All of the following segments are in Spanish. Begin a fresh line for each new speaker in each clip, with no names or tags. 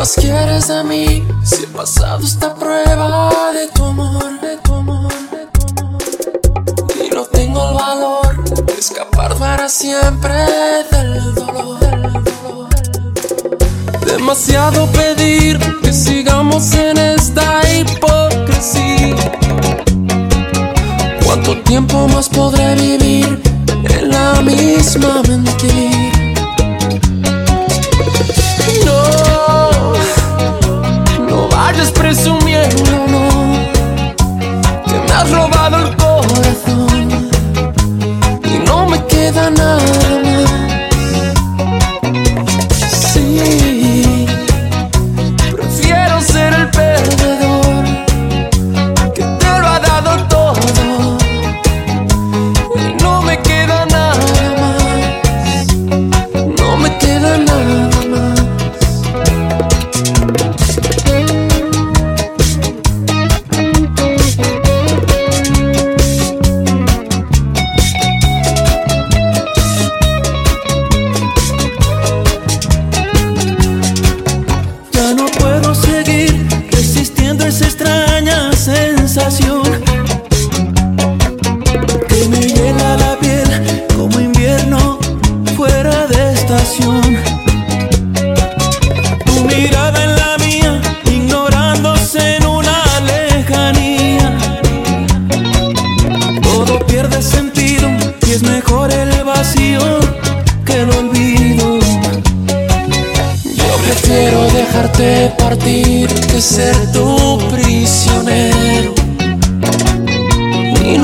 más quieres de mí? Si he pasado esta prueba de tu amor, de tu amor, de tu amor. Y no tengo el valor de escapar para siempre del dolor. Del dolor. Demasiado pedir que sigamos en esta hipocresía. ¿Cuánto tiempo más podré vivir en la misma mentira? antes presumiendo, no, que me has robado el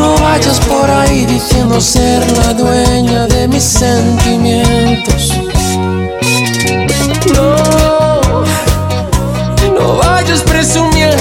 no vayas por ahí diciendo ser la dueña de mis sentimientos. No, no vayas presumiendo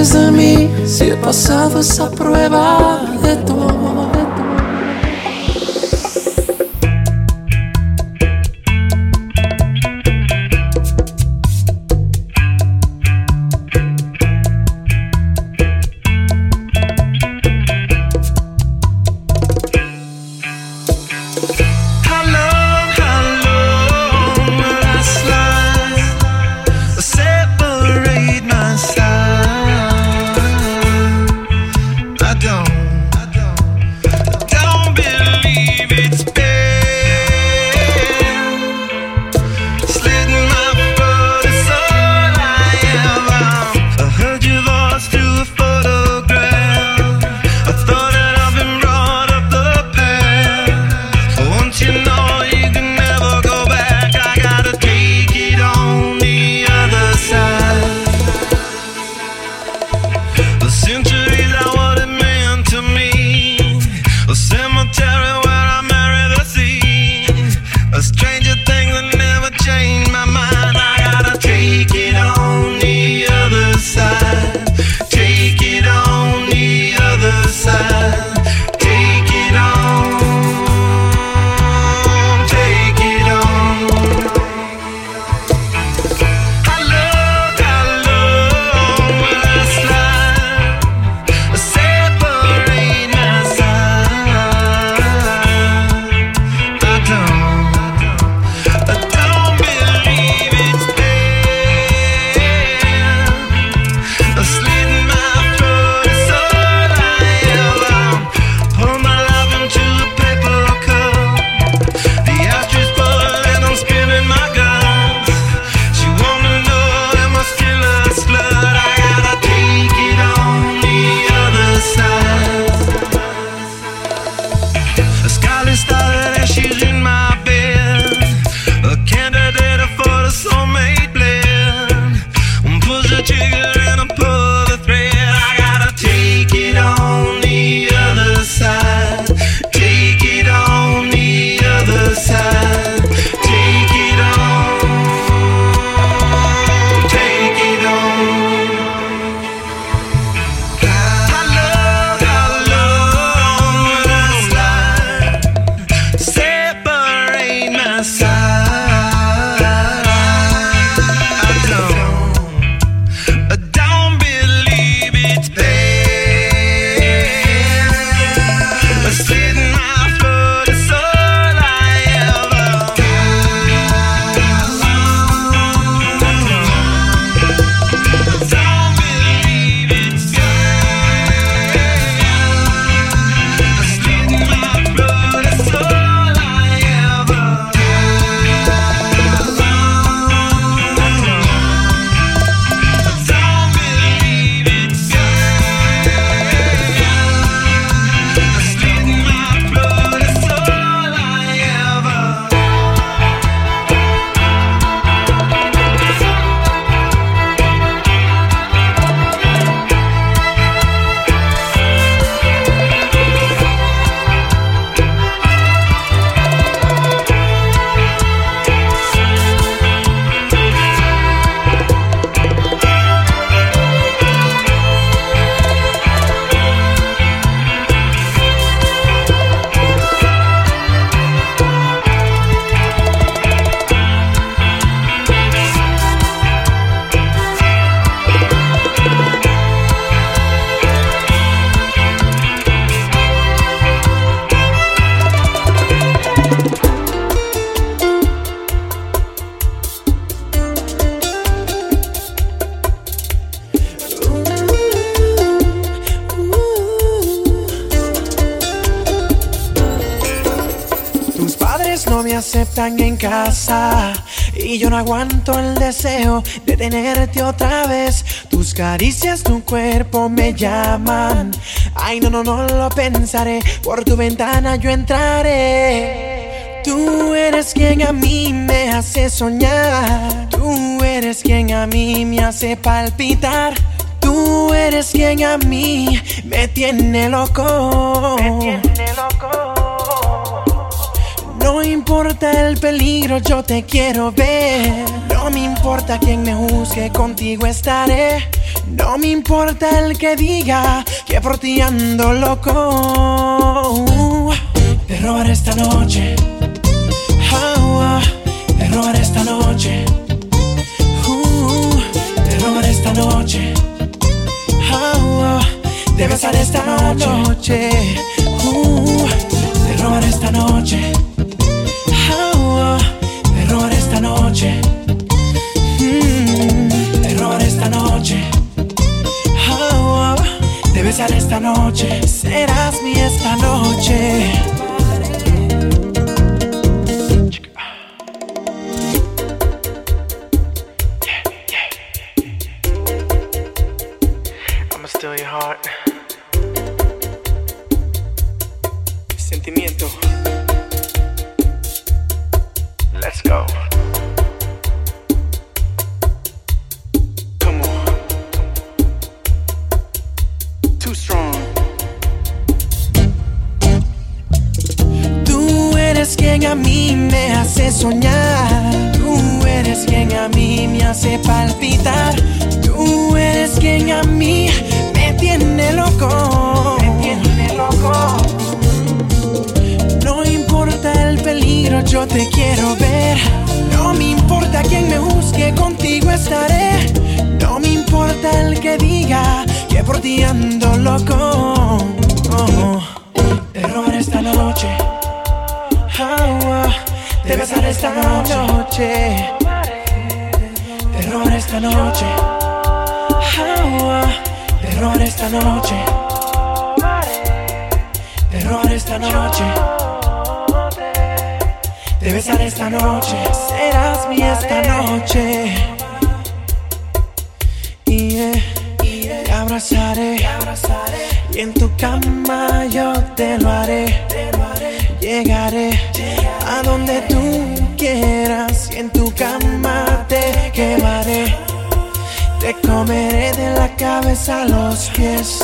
desde mí si he pasado esa prueba.
aguanto el deseo de tenerte otra vez. Tus caricias, tu cuerpo me llaman. Ay, no, no, no lo pensaré. Por tu ventana yo entraré. Tú eres quien a mí me hace soñar. Tú eres quien a mí me hace palpitar. Tú eres quien a mí me tiene loco. No importa el peligro, yo te quiero ver. No me importa quien me juzgue, contigo estaré. No me importa el que diga que por ando loco. cama te quemaré, te comeré de la cabeza a los pies.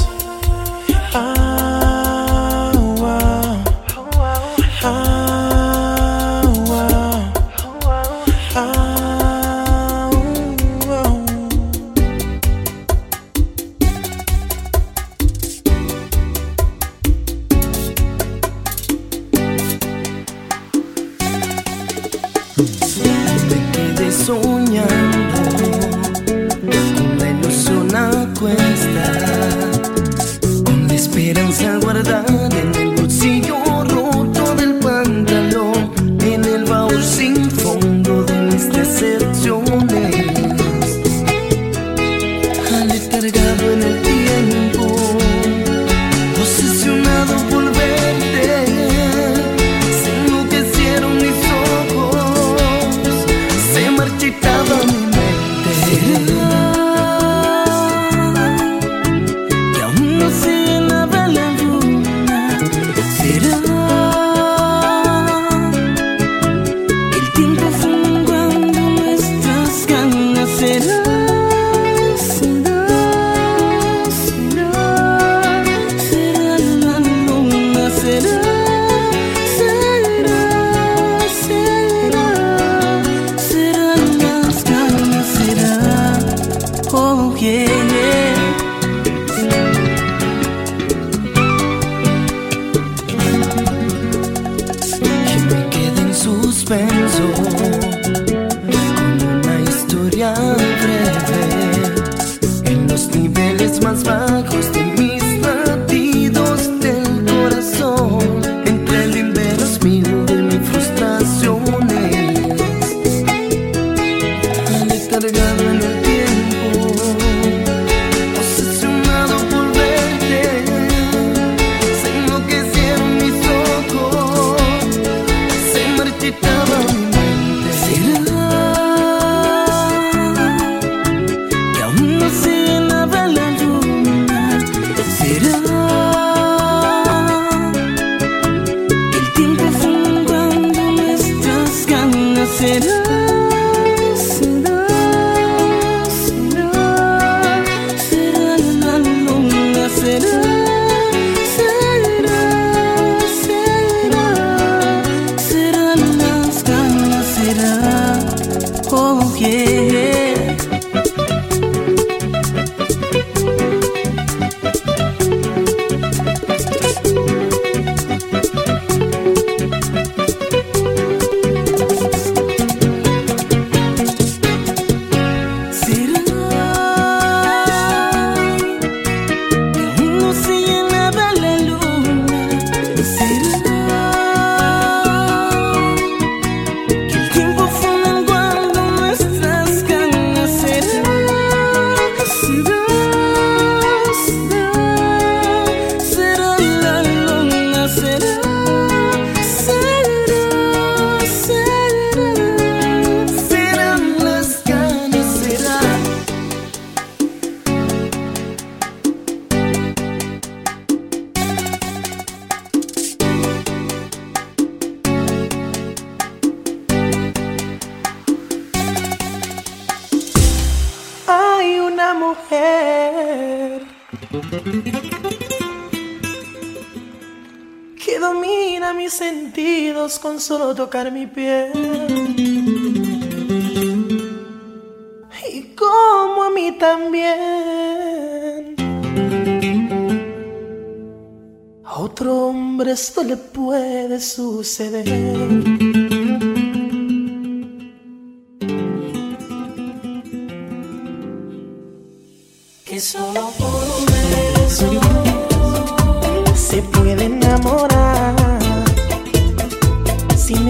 Solo tocar mi piel. Y como a mí también. A otro hombre esto le puede suceder. que solo por un beso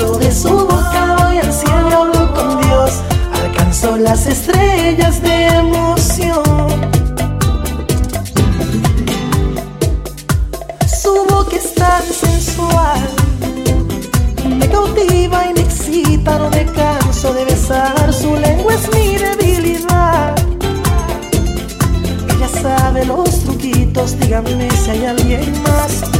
beso de su boca voy al cielo, con Dios. Alcanzo las estrellas de emoción. Su boca es tan sensual. Me cautiva y me excita, no me canso de besar. Su lengua es mi debilidad. Sabe los truquitos, díganme si hay alguien más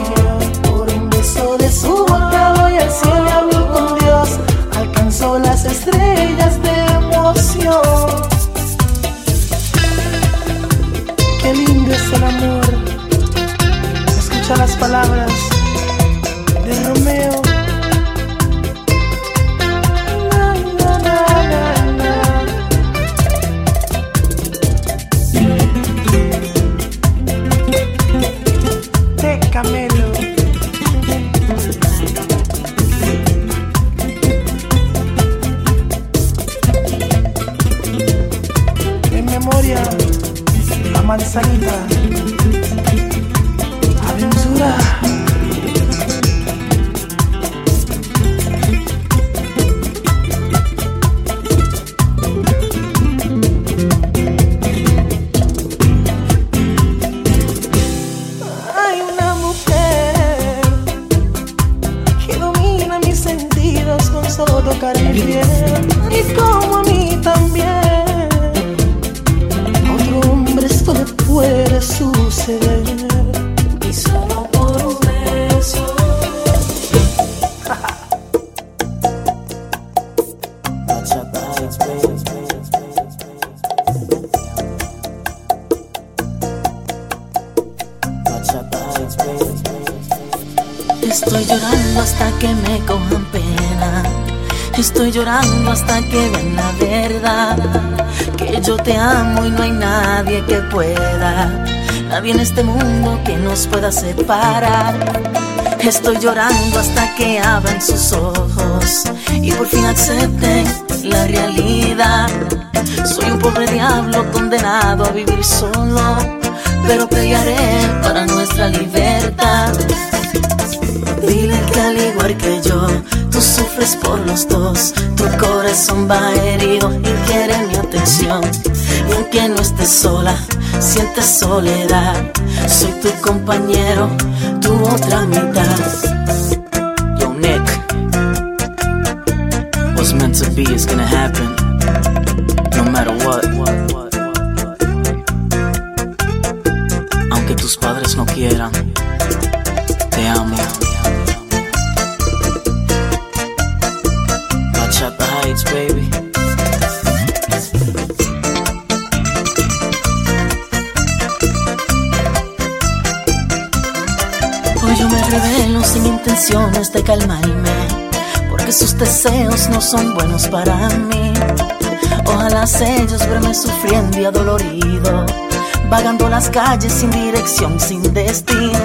Escucha las palabras de Romeo.
Este mundo que nos pueda separar. Estoy llorando hasta que abran sus ojos y por fin acepten la realidad. Soy un pobre diablo condenado a vivir solo, pero pelearé para nuestra libertad. Dile que al igual que yo, tú sufres por los dos. Tu corazón va herido y quiere mi atención. Y aunque no estés sola, sientes soledad. Soy tu compañero, tu otra mitad. Yo, Nick, what's meant to be is gonna happen, no matter what. Aunque tus padres no quieran, intenciones de calmarme, porque sus deseos no son buenos para mí. Ojalá ellos verme sufriendo y adolorido, vagando las calles sin dirección, sin destino.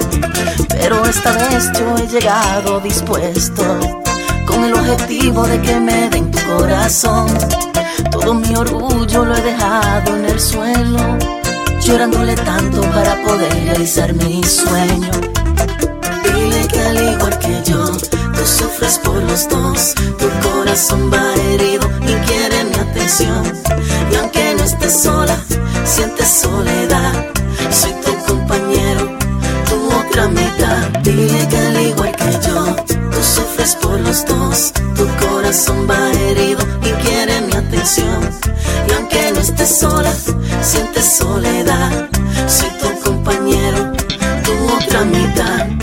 Pero esta vez yo he llegado dispuesto, con el objetivo de que me den tu corazón. Todo mi orgullo lo he dejado en el suelo, llorándole tanto para poder realizar mi sueño. Yo, tú sufres por los dos, tu corazón va herido y quiere mi atención. Y aunque no estés sola, sientes soledad, soy tu compañero, tu otra mitad. Dile que al igual que yo, tú sufres por los dos, tu corazón va herido y quiere mi atención. Y aunque no estés sola, sientes soledad, soy tu compañero, tu otra mitad.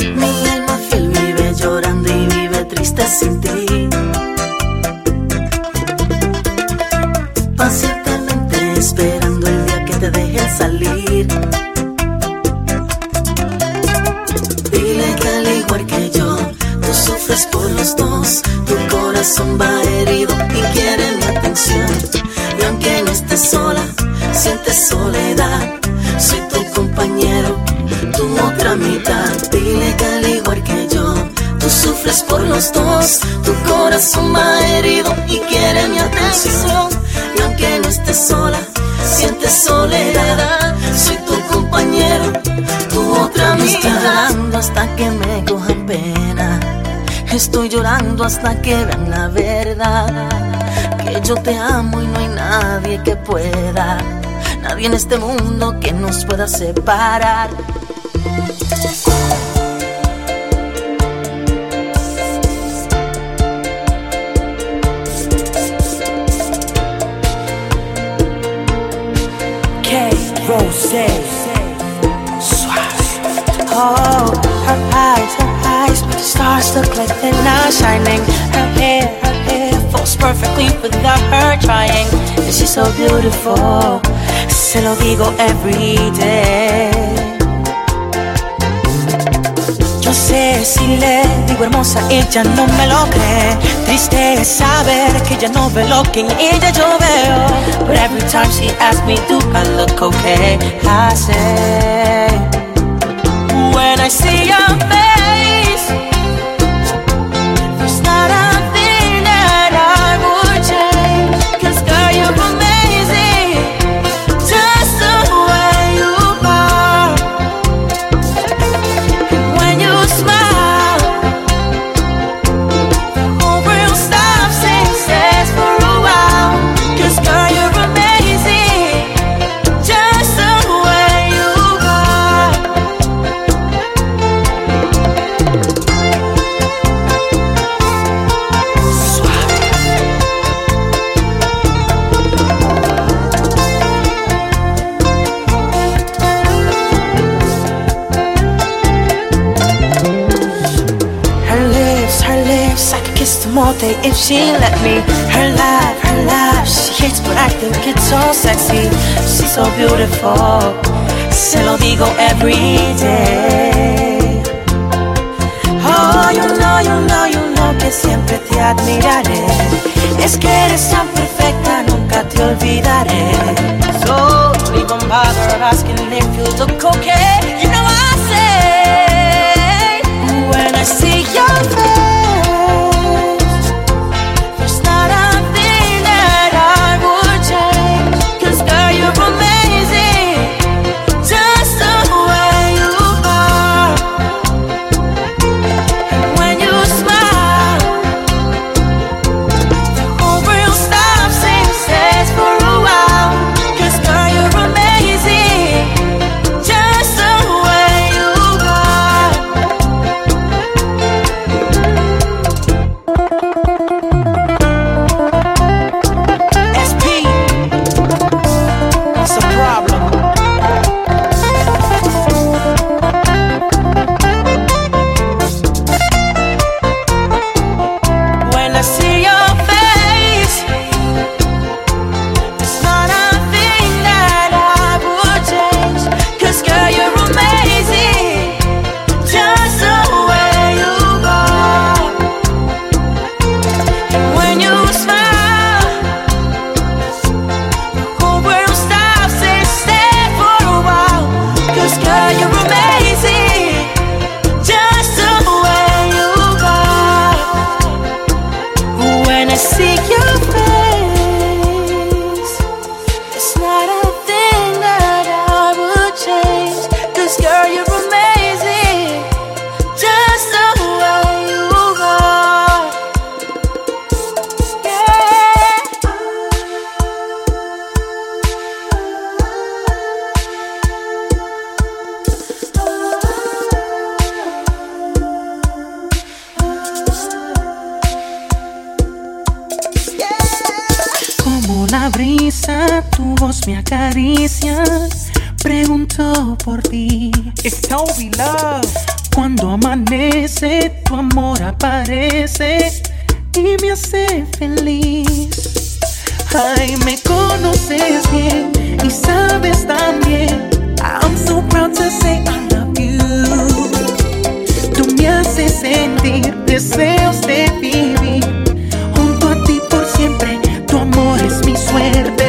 Corazón va herido y quiere mi atención. Y aunque no estés sola, sientes soledad. Soy tu compañero, tu otra mitad. Estoy hasta que me cojan pena. Estoy llorando hasta que vean la verdad. Que yo te amo y no hay nadie que pueda. Nadie en este mundo que nos pueda separar.
Suave. Oh, her eyes, her eyes make the stars look like they're not shining. Her hair, her hair falls perfectly without her trying. And she's so beautiful. Se lo digo every day. Sé si le digo hermosa, ella no me lo cree. Triste es saber que ella no ve lo que en ella yo veo. But every time she asks me, do I look okay? I say, when I see your face, kiss them all day if she let me. Her laugh, her laugh, she hits but I think it's so sexy. She's so beautiful, se lo digo every day. Oh, you know, you know, you know que siempre te admiraré. Es que eres tan perfecta, nunca te olvidaré. So, don't even bother asking if you look okay. You know I say, when I see your face,
tu voz me acaricia. Pregunto por ti.
It's Toby
Cuando amanece, tu amor aparece y me hace feliz. Ay, me conoces bien y sabes también. I'm so proud to say I love you. Tú me haces sentir deseos de ti es mi suerte.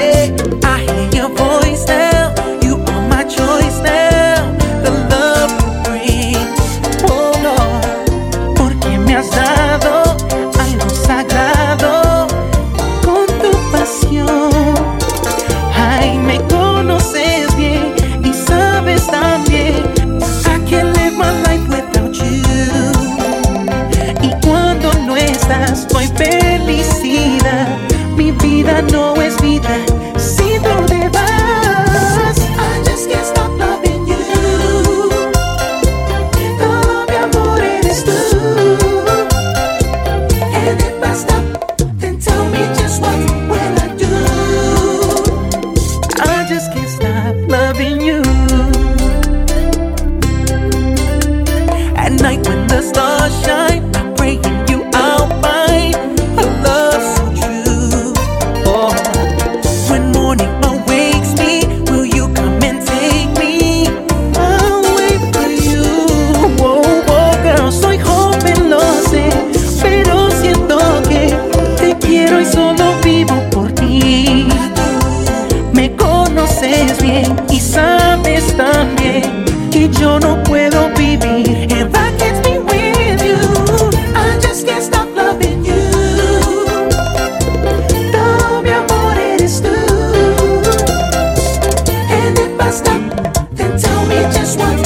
just want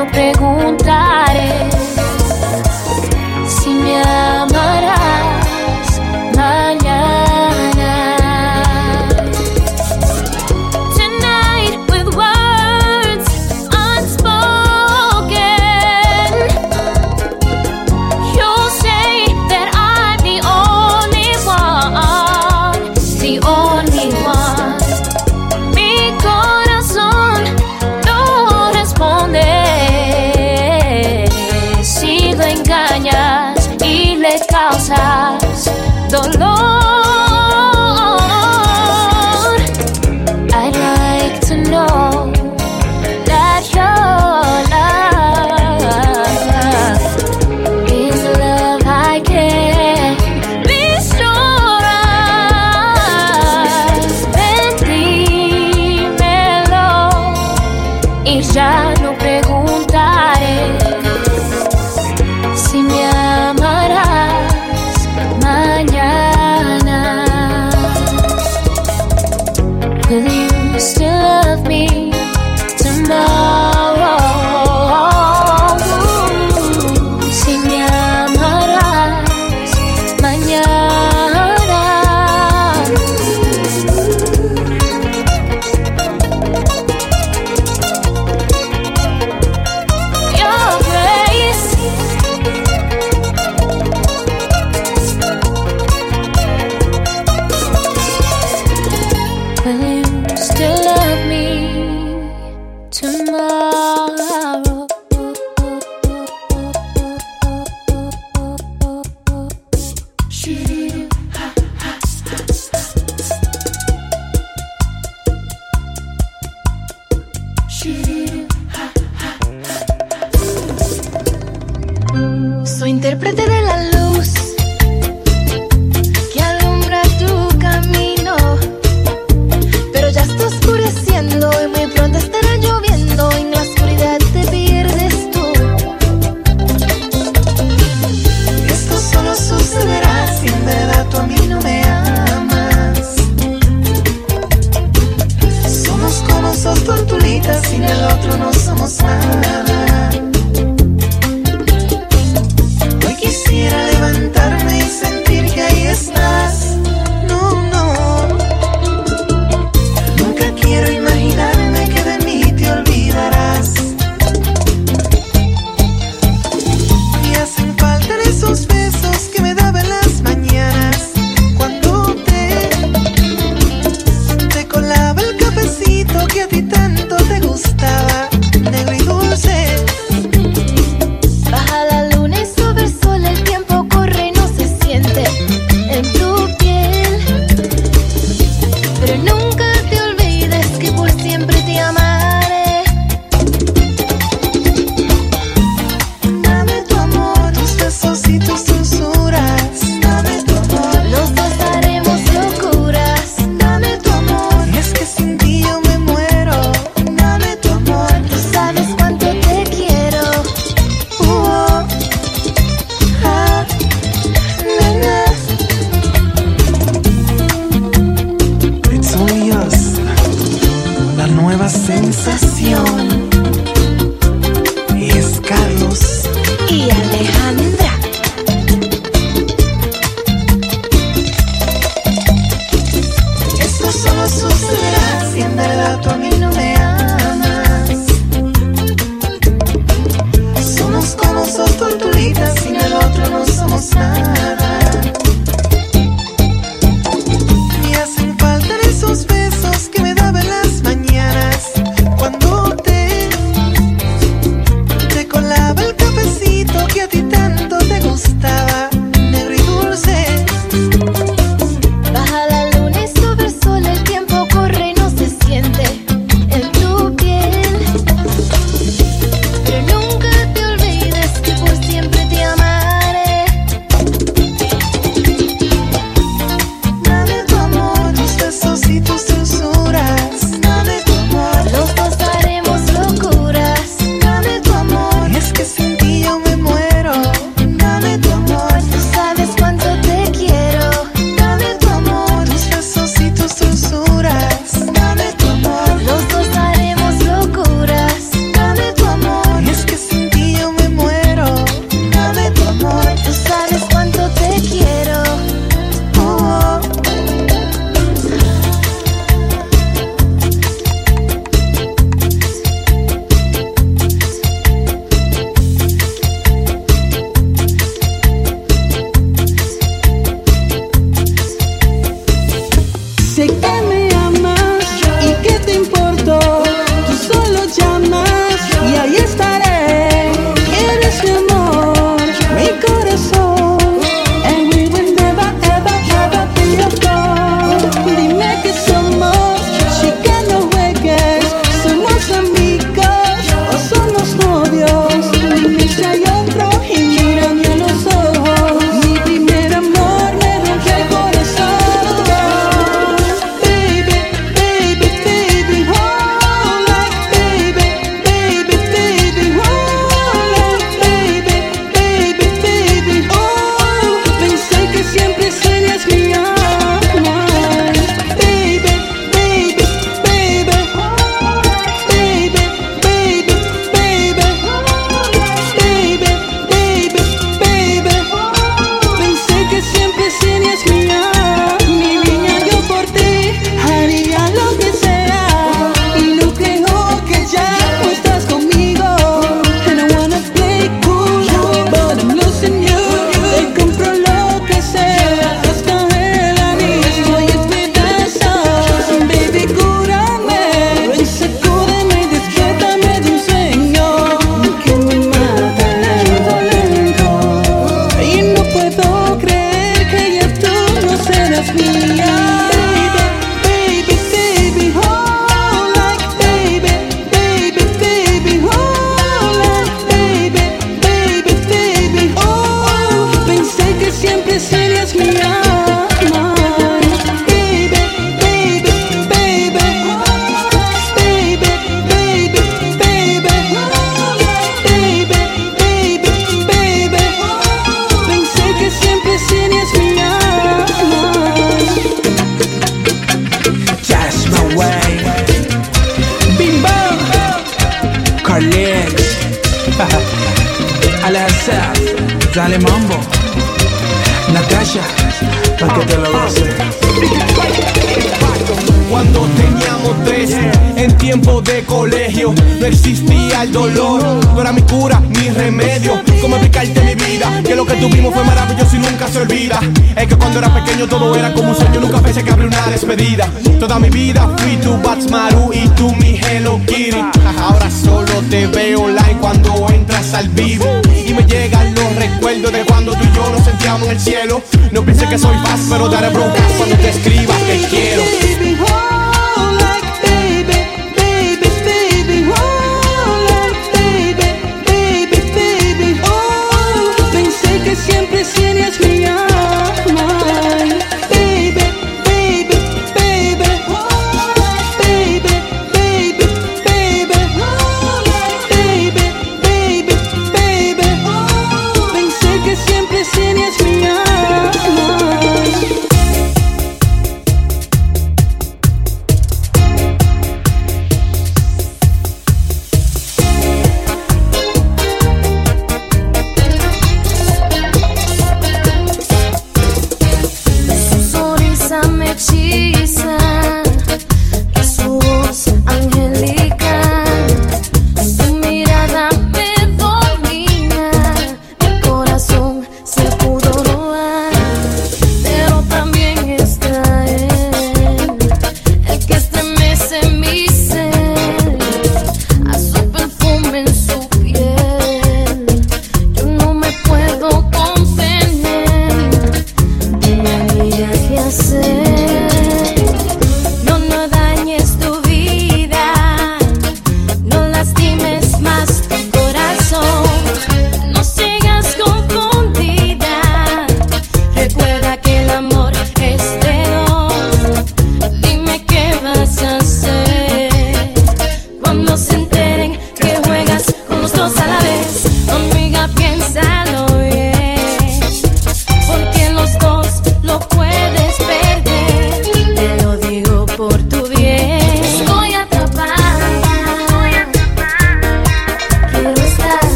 não pergunta. Soy intérprete de la luz que siempre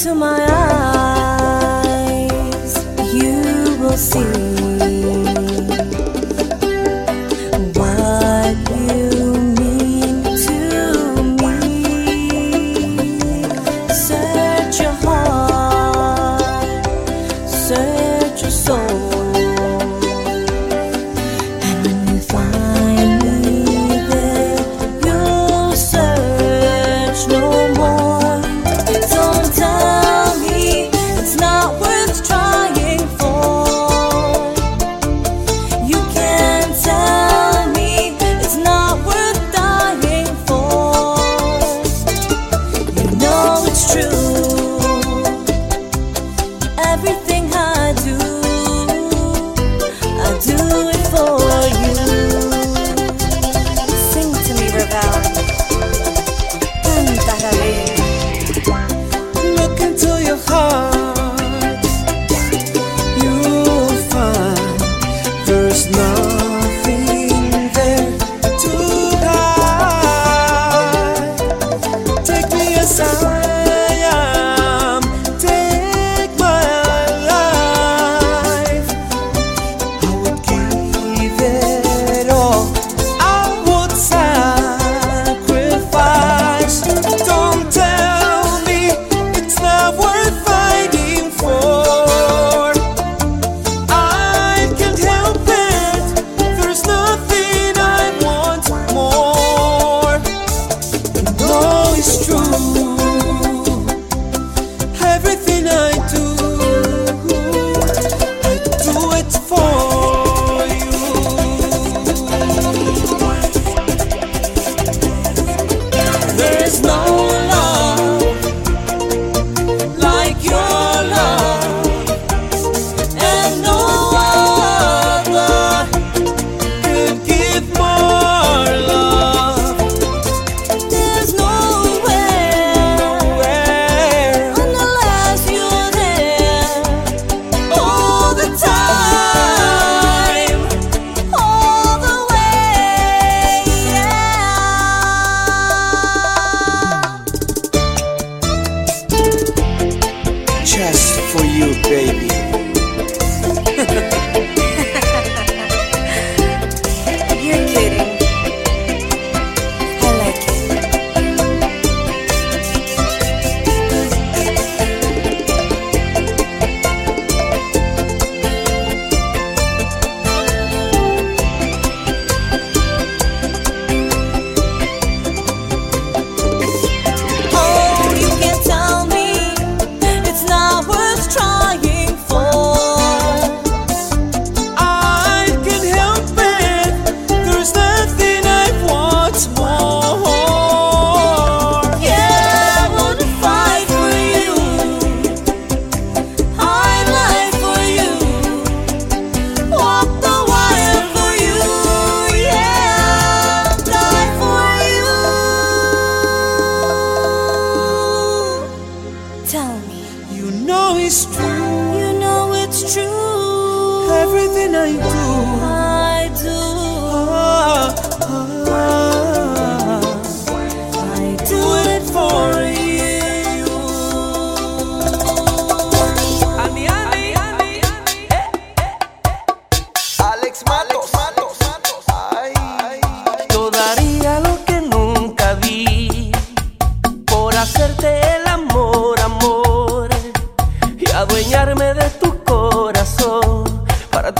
into my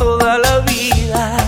toda la vida.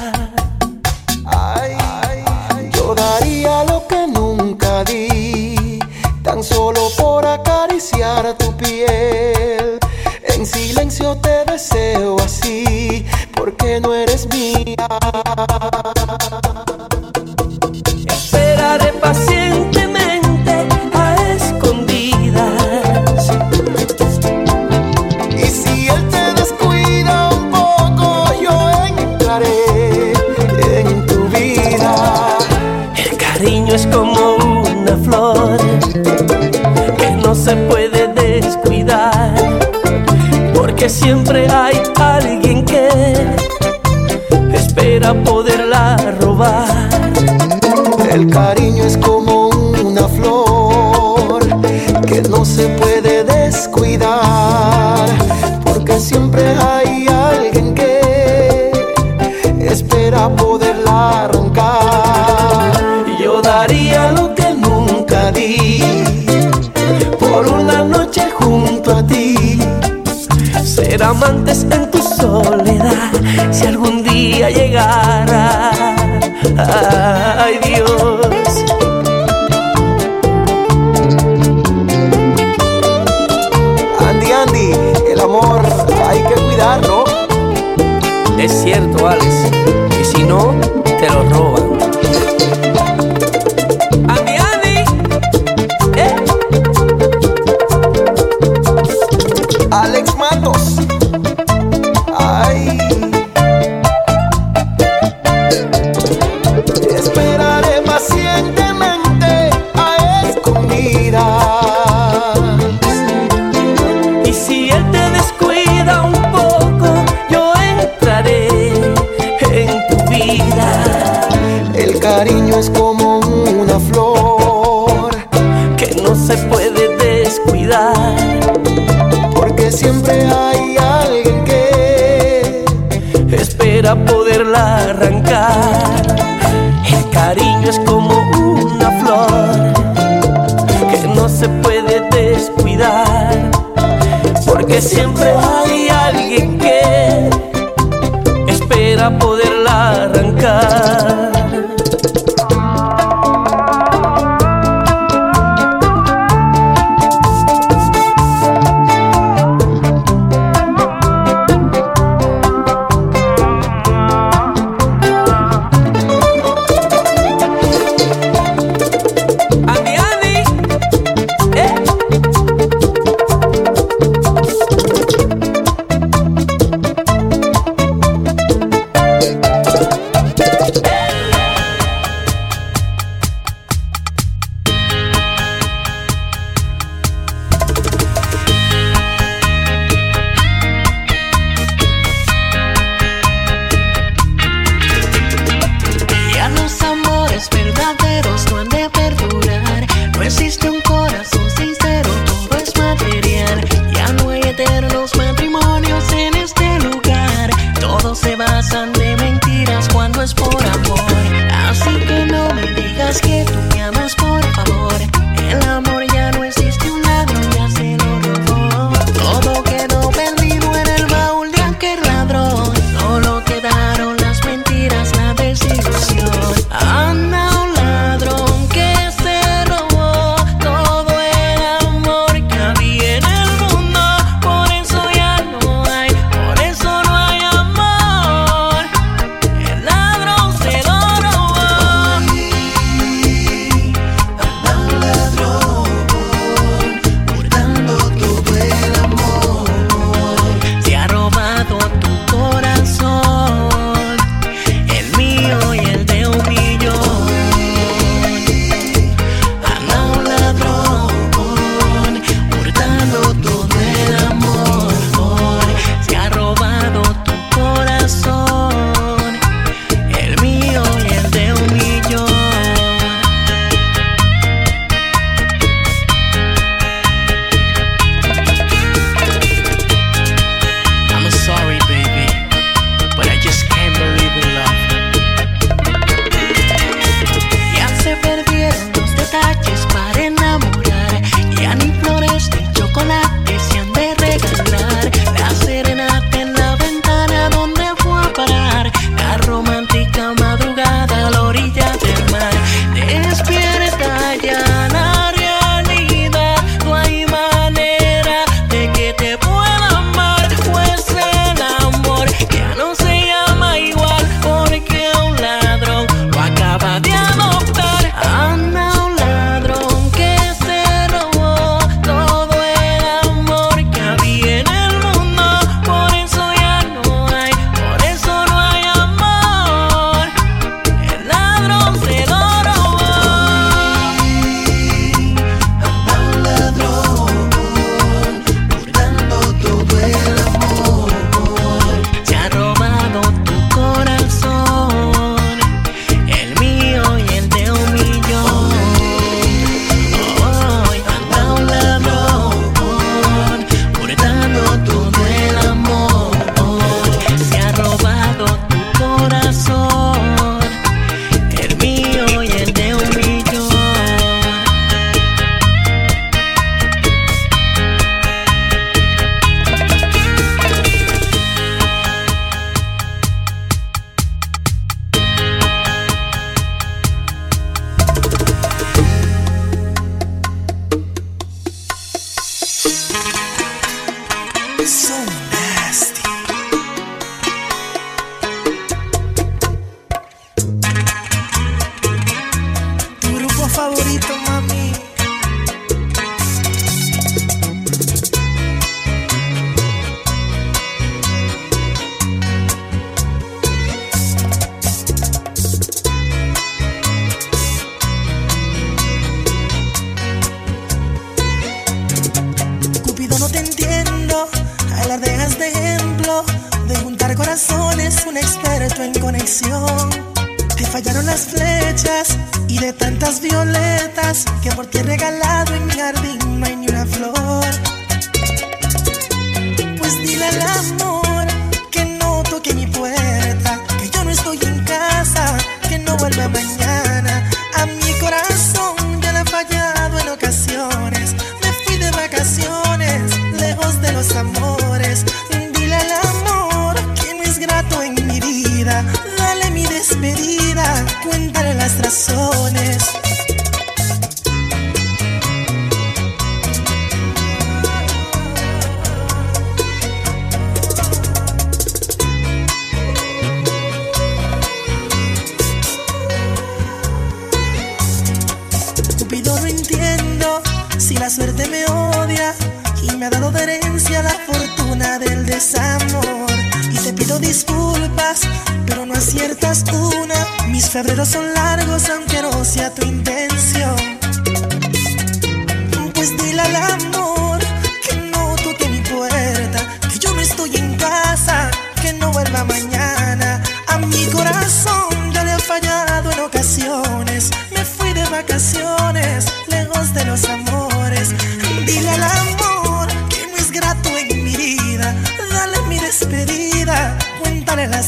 Siempre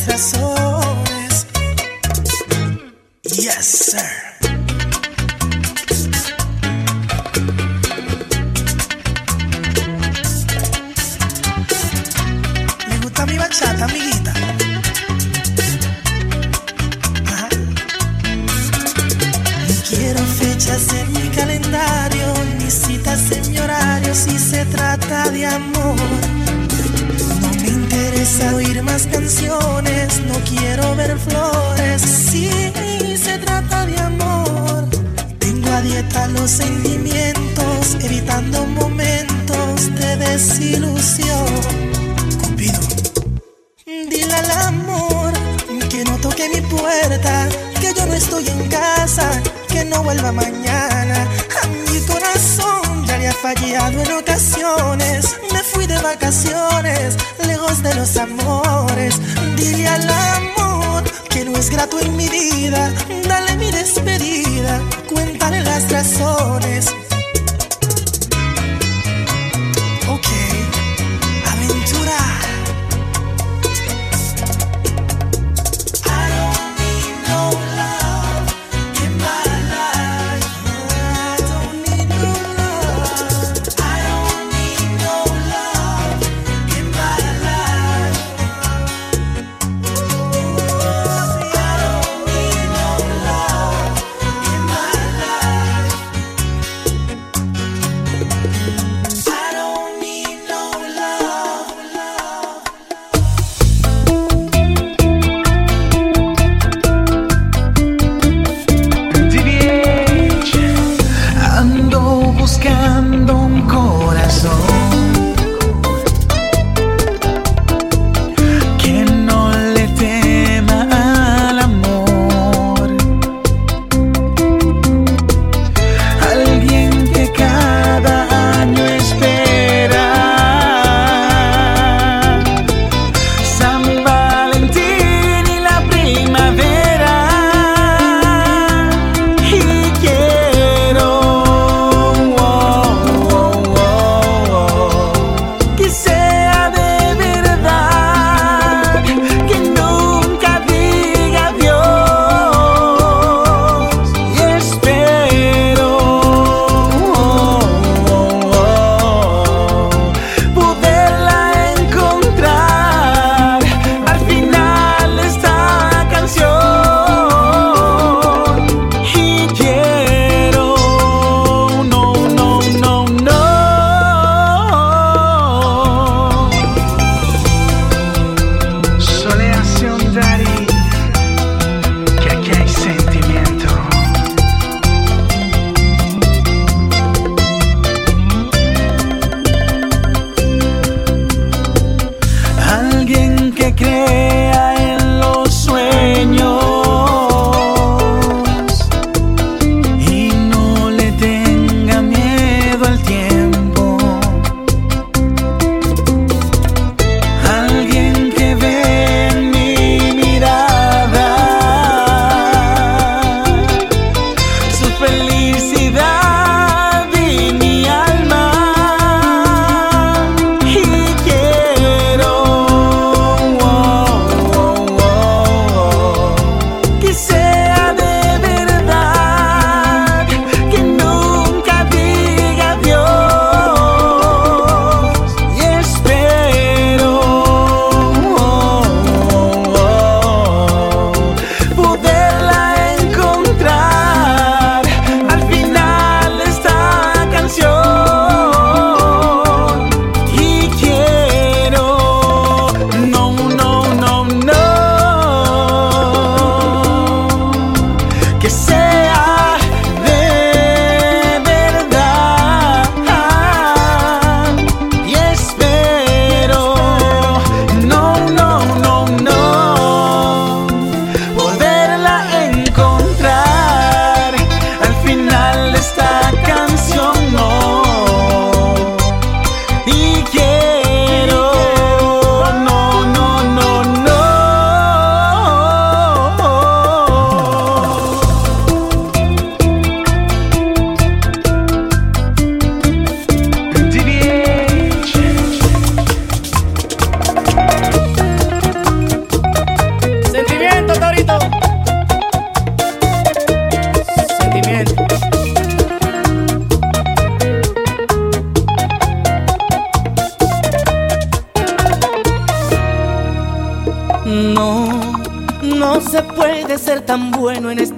estações.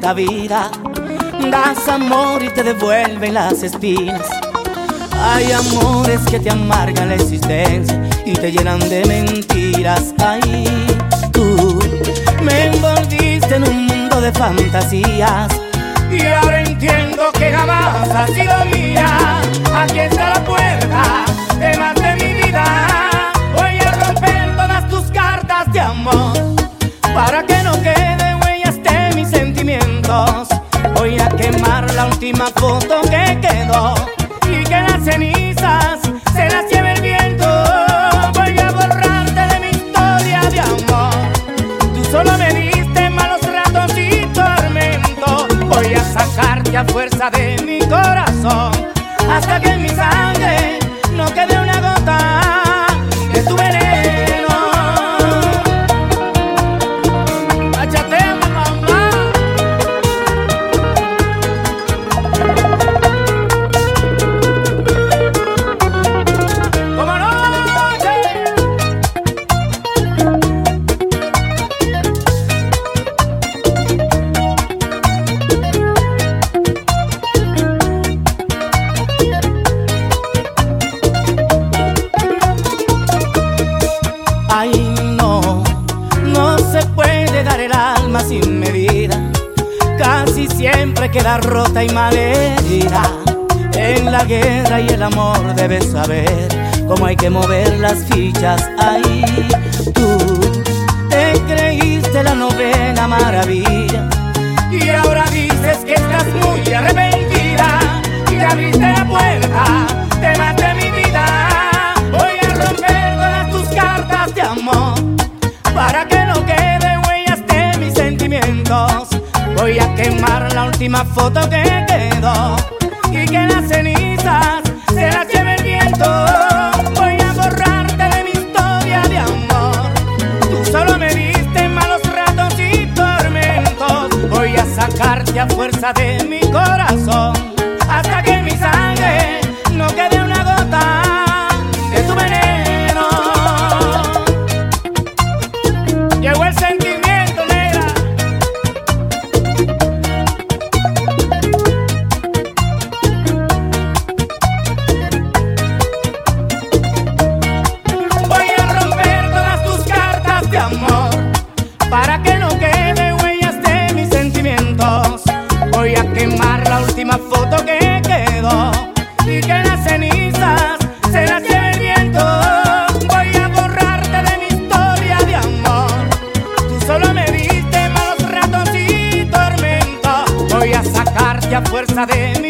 Esta vida. Das amor y te devuelven las espinas. Hay amores que te amargan la existencia y te llenan de mentiras. Ay, tú me envolviste en un mundo de fantasías. Y ahora entiendo que jamás has sido mía. Aquí está la puerta de más última foto que quedó y que las cenizas se las lleve el viento. Voy a borrarte de mi historia de amor. Tú solo me diste malos ratos y tormento. Voy a sacarte a fuerza de mi corazón hasta que mi sangre no quede y malherida. En la guerra y el amor debes saber cómo hay que mover las fichas. Ay, tú te creíste la novena maravilla. Y ahora dices que estás muy arrepentida. Y abriste la puerta más de mi vida. Voy a romper todas tus cartas de amor para que no quede huellas de mis sentimientos. Voy a quemar última foto que quedó y que las cenizas se las lleve el viento. Voy a borrarte de mi historia de amor. Tú solo me diste malos ratos y tormentos. Voy a sacarte a fuerza de mi corazón sacarte a fuerza de mi